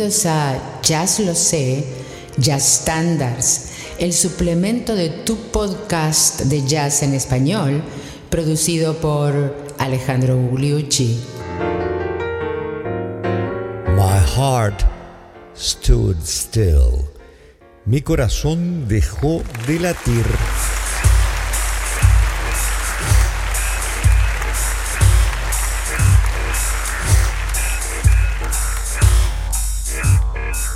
Bienvenidos a Jazz Lo Sé, Jazz Standards, el suplemento de tu podcast de jazz en español, producido por Alejandro Gugliucci. My heart stood still. Mi corazón dejó de latir.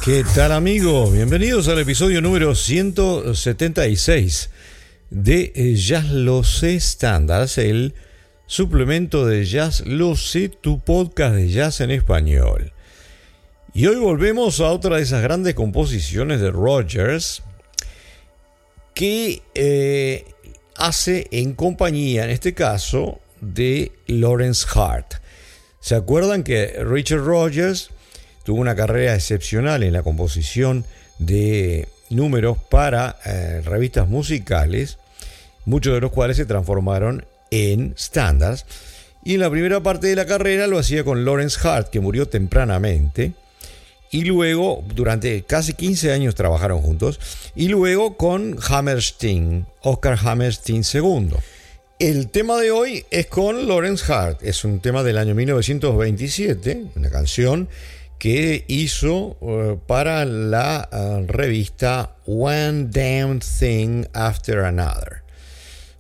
¿Qué tal amigos? Bienvenidos al episodio número 176 de eh, Jazz Lo Sé el suplemento de Jazz Lo Sé, tu podcast de jazz en español. Y hoy volvemos a otra de esas grandes composiciones de Rogers que eh, hace en compañía, en este caso, de Lawrence Hart. ¿Se acuerdan que Richard Rogers tuvo una carrera excepcional en la composición de números para eh, revistas musicales, muchos de los cuales se transformaron en standards. Y en la primera parte de la carrera lo hacía con Lawrence Hart, que murió tempranamente. Y luego, durante casi 15 años trabajaron juntos. Y luego con Hammerstein, Oscar Hammerstein II. El tema de hoy es con Lawrence Hart. Es un tema del año 1927, una canción que hizo eh, para la eh, revista One Damn Thing After Another.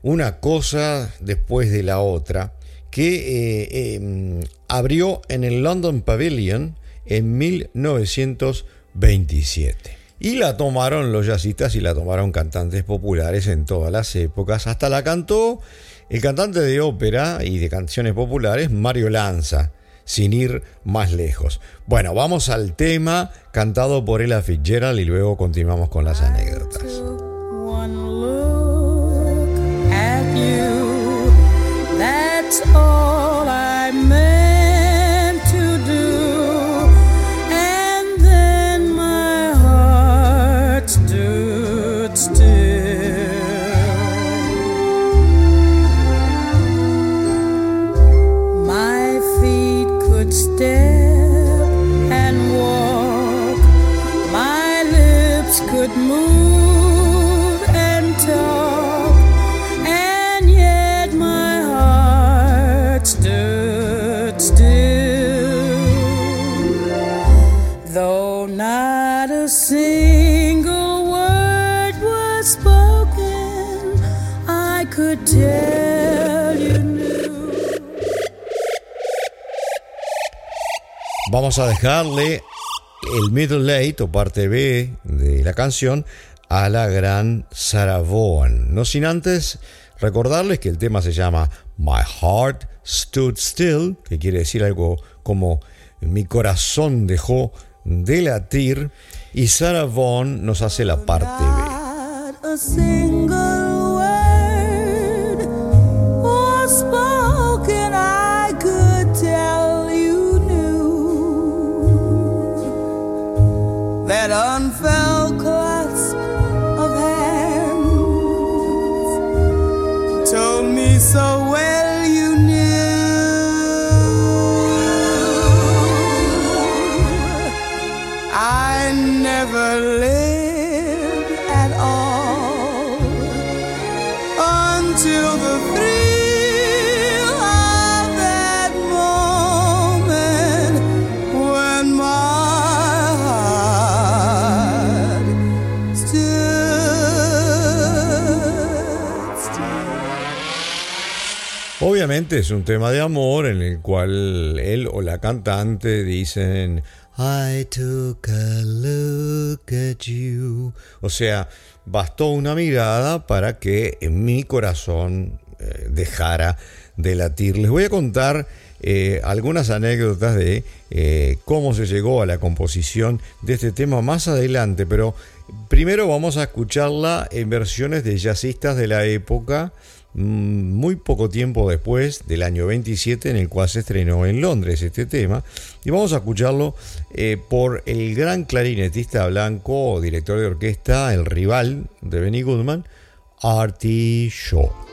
Una cosa después de la otra que eh, em, abrió en el London Pavilion en 1927. Y la tomaron los jazzistas y la tomaron cantantes populares en todas las épocas. Hasta la cantó el cantante de ópera y de canciones populares Mario Lanza sin ir más lejos. Bueno, vamos al tema cantado por Ella Fitzgerald y luego continuamos con las anécdotas. A dejarle el middle late o parte B de la canción a la gran Sarah Vaughan. No sin antes recordarles que el tema se llama My Heart Stood Still, que quiere decir algo como mi corazón dejó de latir, y Sarah Vaughan nos hace la parte B. unfair. Es un tema de amor en el cual él o la cantante dicen I took a look at you. O sea, bastó una mirada para que mi corazón eh, dejara de latir. Les voy a contar eh, algunas anécdotas de eh, cómo se llegó a la composición de este tema más adelante, pero primero vamos a escucharla en versiones de jazzistas de la época muy poco tiempo después del año 27 en el cual se estrenó en Londres este tema y vamos a escucharlo eh, por el gran clarinetista blanco, director de orquesta, el rival de Benny Goodman, Artie Shaw.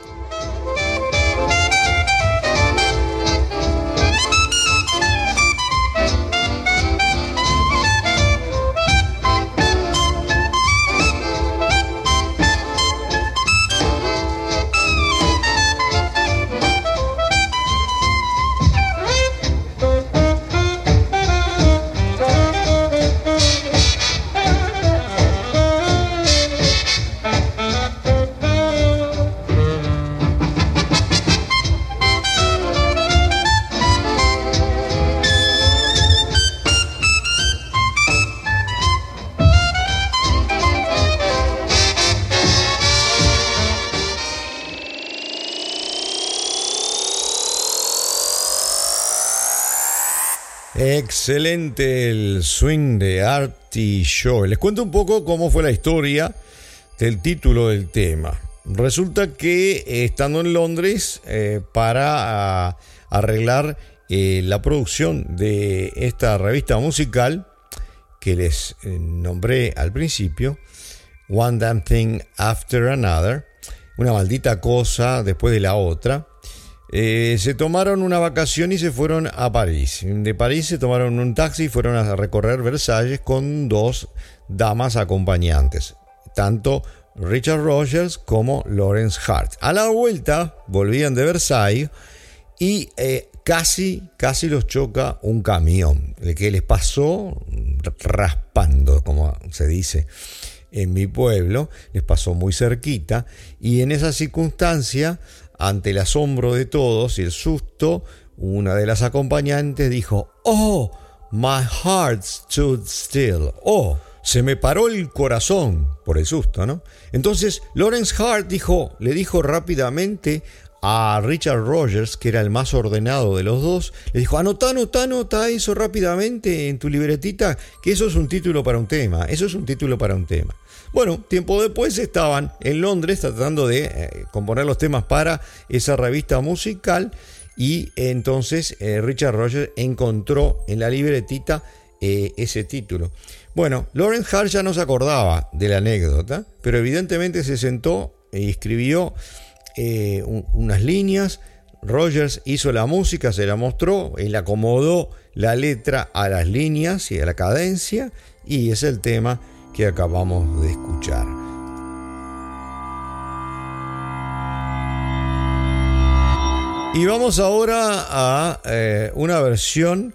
Excelente el swing de Artie Shaw. Les cuento un poco cómo fue la historia del título del tema. Resulta que eh, estando en Londres eh, para ah, arreglar eh, la producción de esta revista musical que les nombré al principio, One Damn Thing After Another, una maldita cosa después de la otra, eh, se tomaron una vacación y se fueron a París. De París se tomaron un taxi y fueron a recorrer Versalles con dos damas acompañantes, tanto Richard Rogers como Lawrence Hart. A la vuelta volvían de Versailles y eh, casi, casi los choca un camión, el que les pasó raspando, como se dice en mi pueblo, les pasó muy cerquita y en esa circunstancia ante el asombro de todos y el susto, una de las acompañantes dijo, Oh, my heart stood still. Oh, se me paró el corazón por el susto, ¿no? Entonces Lawrence Hart dijo, le dijo rápidamente a Richard Rogers, que era el más ordenado de los dos, le dijo, anota, anota, anota eso rápidamente en tu libretita, que eso es un título para un tema, eso es un título para un tema. Bueno, tiempo después estaban en Londres tratando de eh, componer los temas para esa revista musical y entonces eh, Richard Rogers encontró en la libretita eh, ese título. Bueno, Lawrence Hart ya no se acordaba de la anécdota, pero evidentemente se sentó y escribió unas líneas. Rogers hizo la música, se la mostró, él acomodó la letra a las líneas y a la cadencia y es el tema que acabamos de escuchar. Y vamos ahora a eh, una versión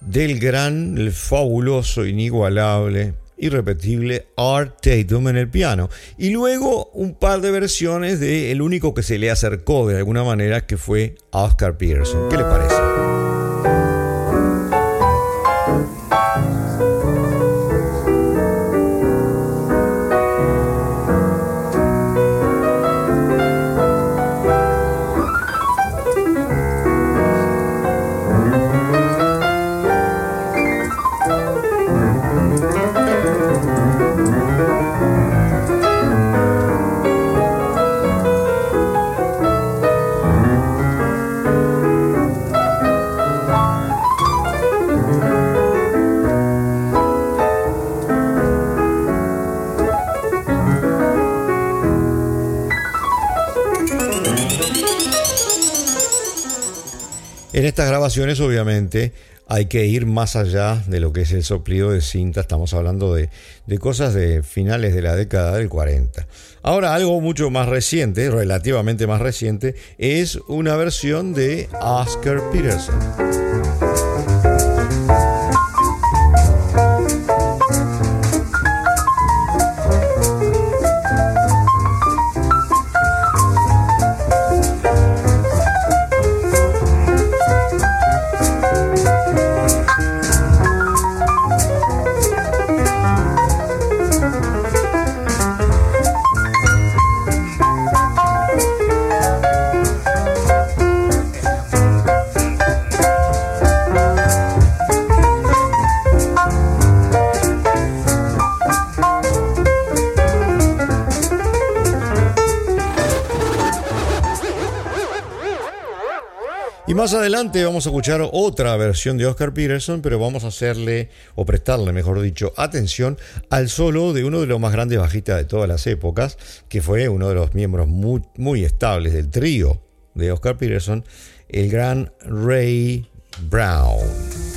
del gran, el fabuloso, inigualable, irrepetible Art Tatum en el piano. Y luego un par de versiones de el único que se le acercó de alguna manera, que fue Oscar Peterson. ¿Qué le parece? En estas grabaciones obviamente hay que ir más allá de lo que es el soplido de cinta, estamos hablando de, cosas de finales de la década del 40. Ahora algo mucho más reciente, relativamente más reciente, es una versión de Oscar Peterson. Más adelante vamos a escuchar otra versión de Oscar Peterson, pero vamos a hacerle, o prestarle, mejor dicho, atención al solo de uno de los más grandes bajistas de todas las épocas, que fue uno de los miembros muy, muy estables del trío de Oscar Peterson, el gran Ray Brown.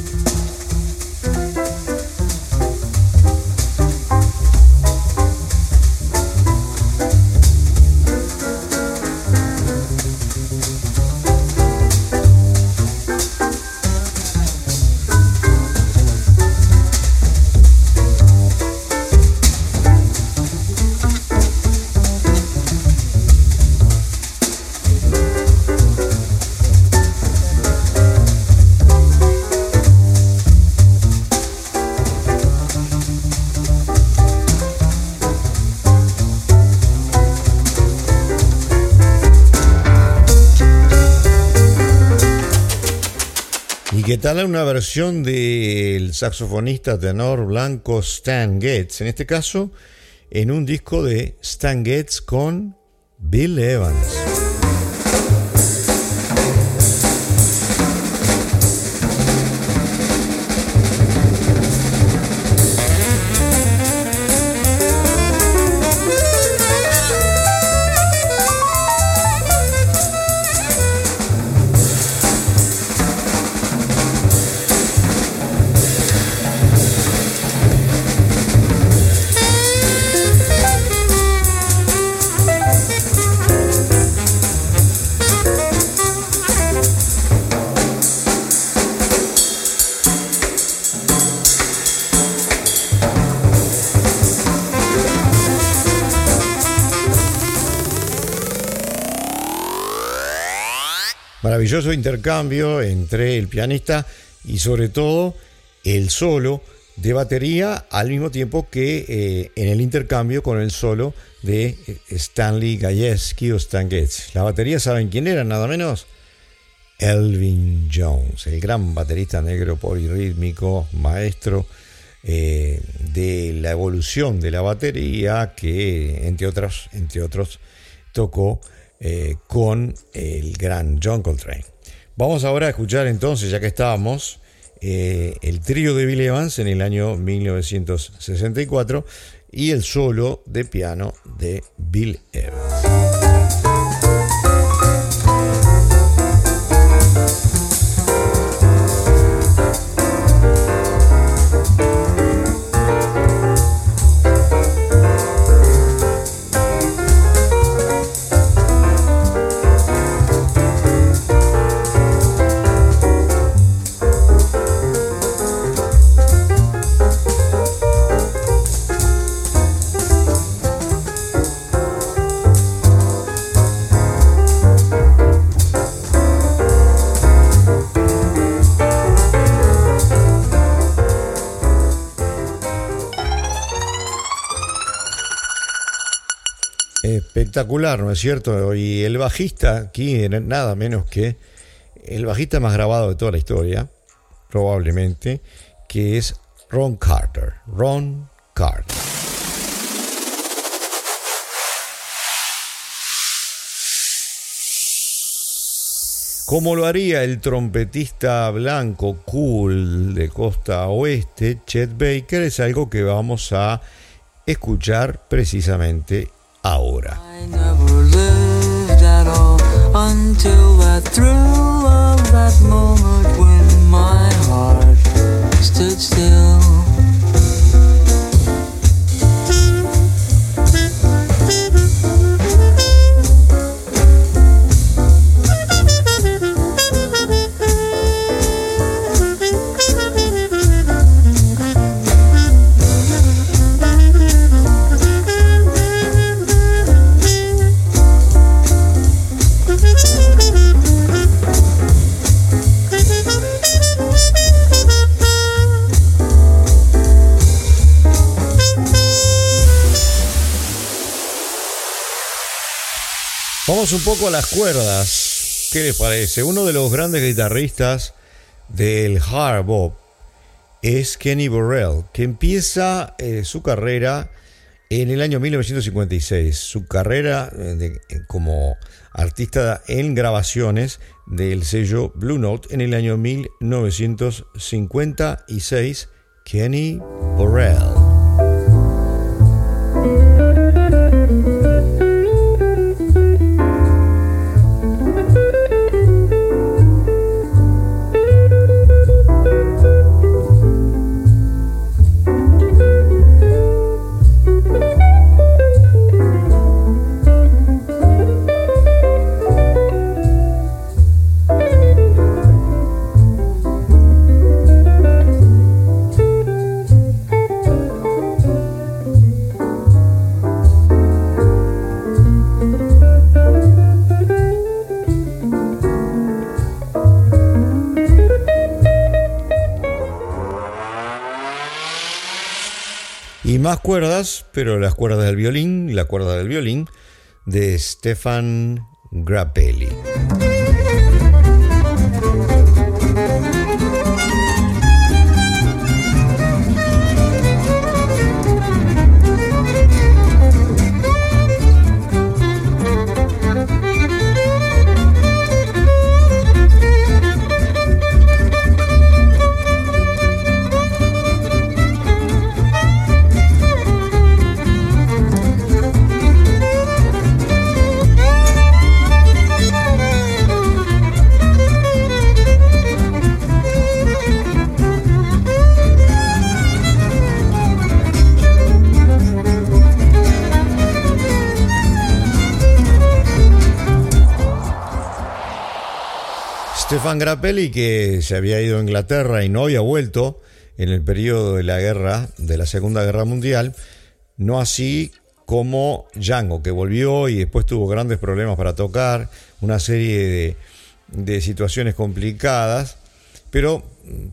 Qué tal una versión del saxofonista tenor blanco Stan Getz? En este caso, en un disco de Stan Getz con Bill Evans. Maravilloso intercambio entre el pianista y sobre todo el solo de batería al mismo tiempo que eh, en el intercambio con el solo de eh, Stanley Gajewski o Stan Getz. La batería, ¿saben quién era? Nada menos Elvin Jones, el gran baterista negro polirrítmico, maestro eh, de la evolución de la batería que entre otros, entre otros tocó eh, con el gran John Coltrane. Vamos ahora a escuchar entonces, ya que estábamos, eh, el trío de Bill Evans en el año 1964 y el solo de piano de Bill Evans. Espectacular, ¿no es cierto? Y el bajista aquí, nada menos que el bajista más grabado de toda la historia, probablemente, que es Ron Carter. Ron Carter. Como lo haría el trompetista blanco cool de costa oeste, Chet Baker, es algo que vamos a escuchar precisamente ahora. I Un poco a las cuerdas. ¿Qué les parece? Uno de los grandes guitarristas del hard bop es Kenny Burrell, que empieza eh, su carrera en el año 1956. Su carrera eh, como artista en grabaciones del sello Blue Note en el año 1956. Kenny Burrell. Más cuerdas, pero las cuerdas del violín, la cuerda del violín de Stefan Grappelli. Stefan Grappelli, que se había ido a Inglaterra y no había vuelto en el periodo de la guerra, de la Segunda Guerra Mundial, no así como Django, que volvió y después tuvo grandes problemas para tocar, una serie de, de situaciones complicadas, pero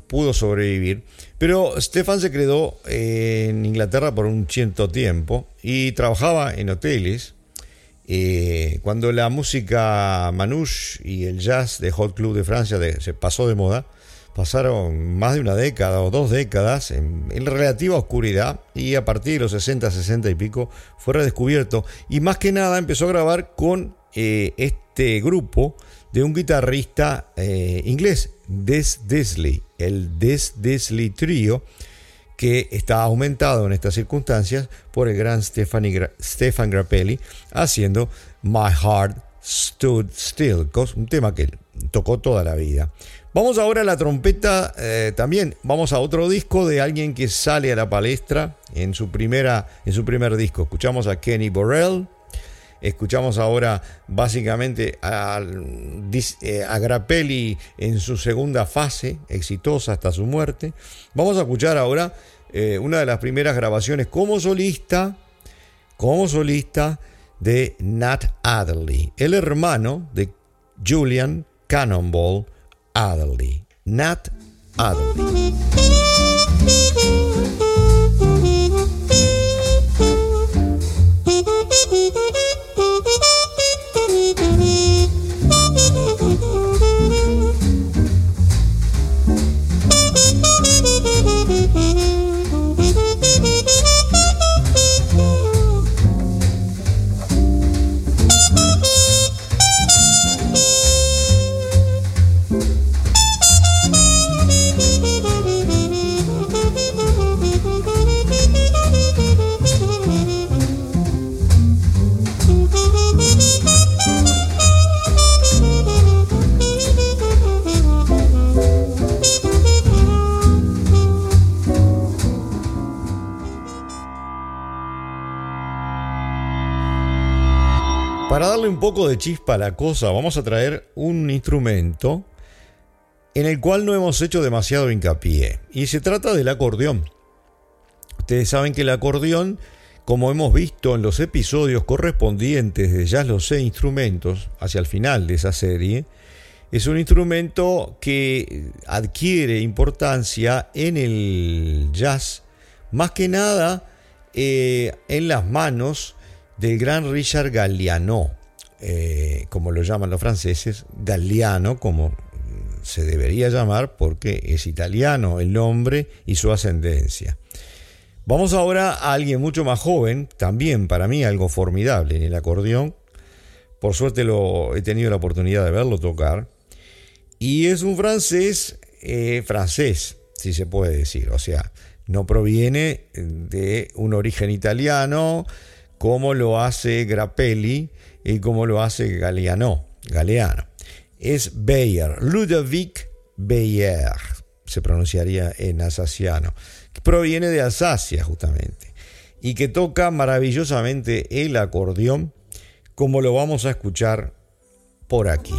pudo sobrevivir. Pero Stefan se quedó en Inglaterra por un cierto tiempo y trabajaba en hoteles eh, cuando la música manouche y el jazz de Hot Club de Francia se pasó de moda, pasaron más de una década o dos décadas en, relativa oscuridad y a partir de los 60, 60 y pico fue redescubierto. Y más que nada empezó a grabar con eh, este grupo de un guitarrista eh, inglés, Des Disley, el Des Disley Trio que está aumentado en estas circunstancias por el gran Stefan Grappelli haciendo My Heart Stood Still, un tema que tocó toda la vida. Vamos ahora a la trompeta, eh, también vamos a otro disco de alguien que sale a la palestra en su, primera, en su primer disco. Escuchamos a Kenny Borrell, escuchamos ahora básicamente a, eh, a, Grappelli en su segunda fase, exitosa hasta su muerte. Vamos a escuchar ahora eh, una de las primeras grabaciones como solista, como solista de Nat Adderley, el hermano de Julian Cannonball Adderley. Nat Adderley. Poco de chispa la cosa, vamos a traer un instrumento en el cual no hemos hecho demasiado hincapié. Y se trata del acordeón. Ustedes saben que el acordeón, como hemos visto en los episodios correspondientes de Ya los sé instrumentos, hacia el final de esa serie, es un instrumento que adquiere importancia en el jazz, más que nada eh, en las manos del gran Richard Galliano, eh, como lo llaman los franceses, Galliano, como se debería llamar porque es italiano el nombre y su ascendencia. Vamos ahora a alguien mucho más joven, también para mí algo formidable en el acordeón. Por suerte lo, he tenido la oportunidad de verlo tocar. Y es un francés, eh, francés, si se puede decir. O sea, no proviene de un origen italiano, como lo hace Grappelli y como lo hace Galeano. Galeano. Es Bayer, Ludovic Bayer, se pronunciaría en alsaciano, que proviene de Alsacia justamente, y que toca maravillosamente el acordeón, como lo vamos a escuchar por aquí.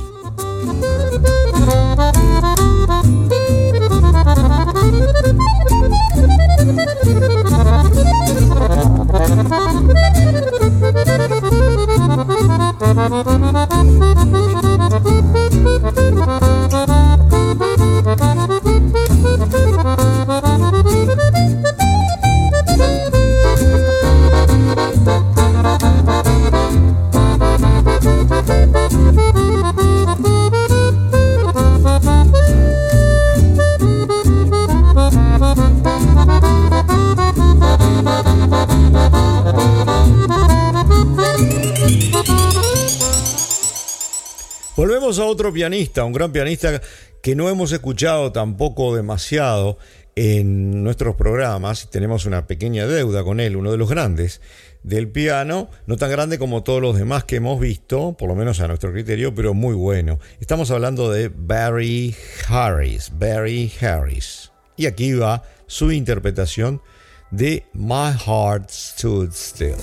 A otro pianista, un gran pianista que no hemos escuchado tampoco demasiado en nuestros programas. Tenemos una pequeña deuda con él, uno de los grandes del piano, no tan grande como todos los demás que hemos visto, por lo menos a nuestro criterio, pero muy bueno. Estamos hablando de Barry Harris, Barry Harris. Y aquí va su interpretación de My Heart Stood Still.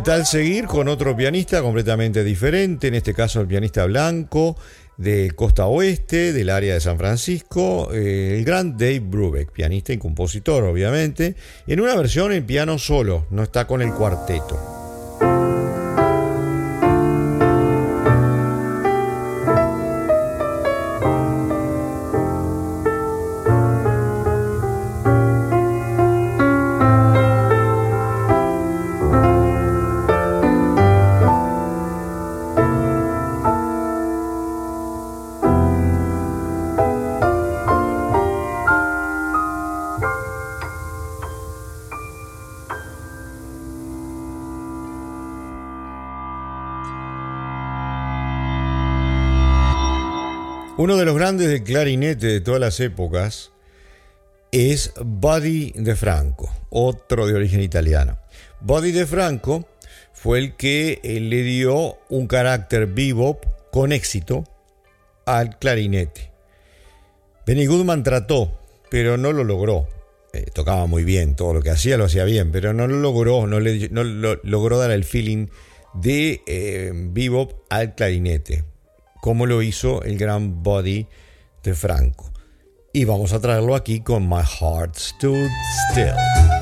¿Qué tal seguir con otro pianista completamente diferente? En este caso el pianista blanco de costa oeste, del área de San Francisco, eh, el gran Dave Brubeck, pianista y compositor obviamente, en una versión en piano solo, no está con el cuarteto. Uno de los grandes de clarinete de todas las épocas es Buddy de Franco, otro de origen italiano. Buddy de Franco fue el que eh, le dio un carácter bebop con éxito al clarinete. Benny Goodman trató, pero no lo logró. Eh, tocaba muy bien, todo lo que hacía lo hacía bien, pero no lo logró, no, le, logró dar el feeling de eh, bebop al clarinete como lo hizo el gran body de Franco. Y vamos a traerlo aquí con My Heart Stood Still.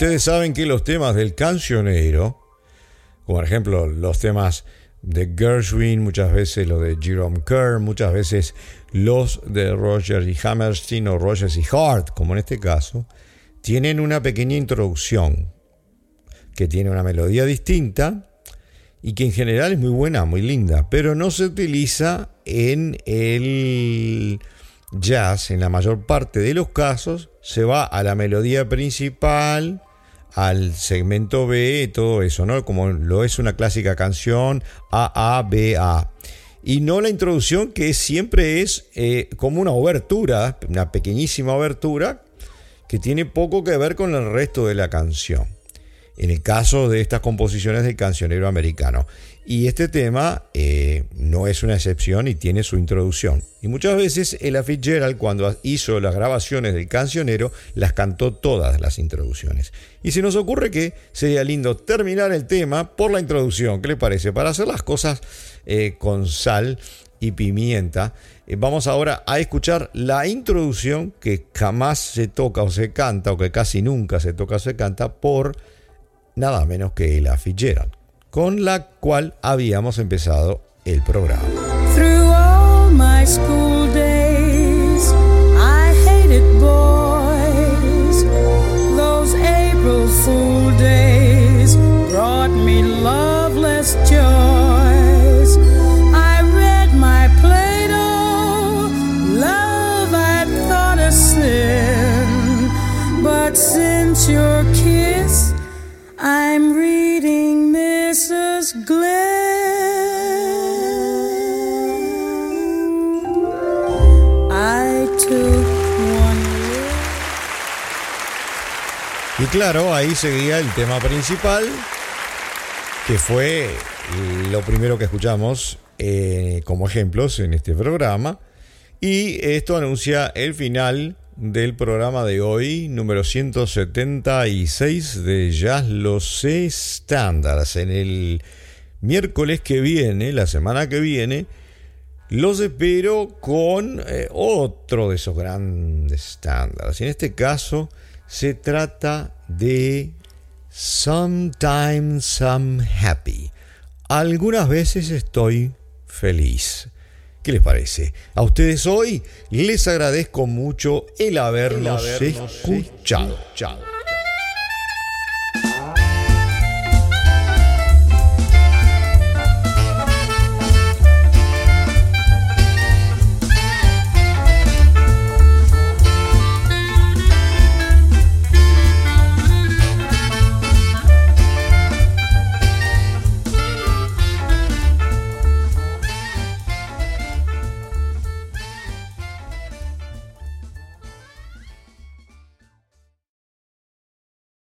Ustedes saben que los temas del cancionero, como por ejemplo los temas de Gershwin, muchas veces los de Jerome Kerr, muchas veces los de Roger y Hammerstein o Rogers y Hart, como en este caso, tienen una pequeña introducción que tiene una melodía distinta y que en general es muy buena, muy linda, pero no se utiliza en el jazz en la mayor parte de los casos se va a la melodía principal al segmento B, todo eso, ¿no? Como lo es una clásica canción A, A, B, A. Y no la introducción que siempre es eh, como una obertura, una pequeñísima obertura, que tiene poco que ver con el resto de la canción. En el caso de estas composiciones del cancionero americano. Y este tema eh, no es una excepción y tiene su introducción. Y muchas veces Ella Fitzgerald, cuando hizo las grabaciones del cancionero, las cantó todas las introducciones. Y se nos ocurre que sería lindo terminar el tema por la introducción. ¿Qué le parece? Para hacer las cosas eh, con sal y pimienta. Eh, vamos ahora a escuchar la introducción que jamás se toca o se canta, o que casi nunca se toca o se canta, por nada menos que Ella Fitzgerald con la cual habíamos empezado el programa. Claro, ahí seguía el tema principal, que fue lo primero que escuchamos eh, como ejemplos en este programa. Y esto anuncia el final del programa de hoy, número 176 de Jazz Los Standards. En el miércoles que viene, la semana que viene, los espero con eh, otro de esos grandes estándares. En este caso se trata de Sometimes I'm Happy. Algunas veces estoy feliz. ¿Qué les parece? A ustedes hoy les agradezco mucho el habernos, escuchado.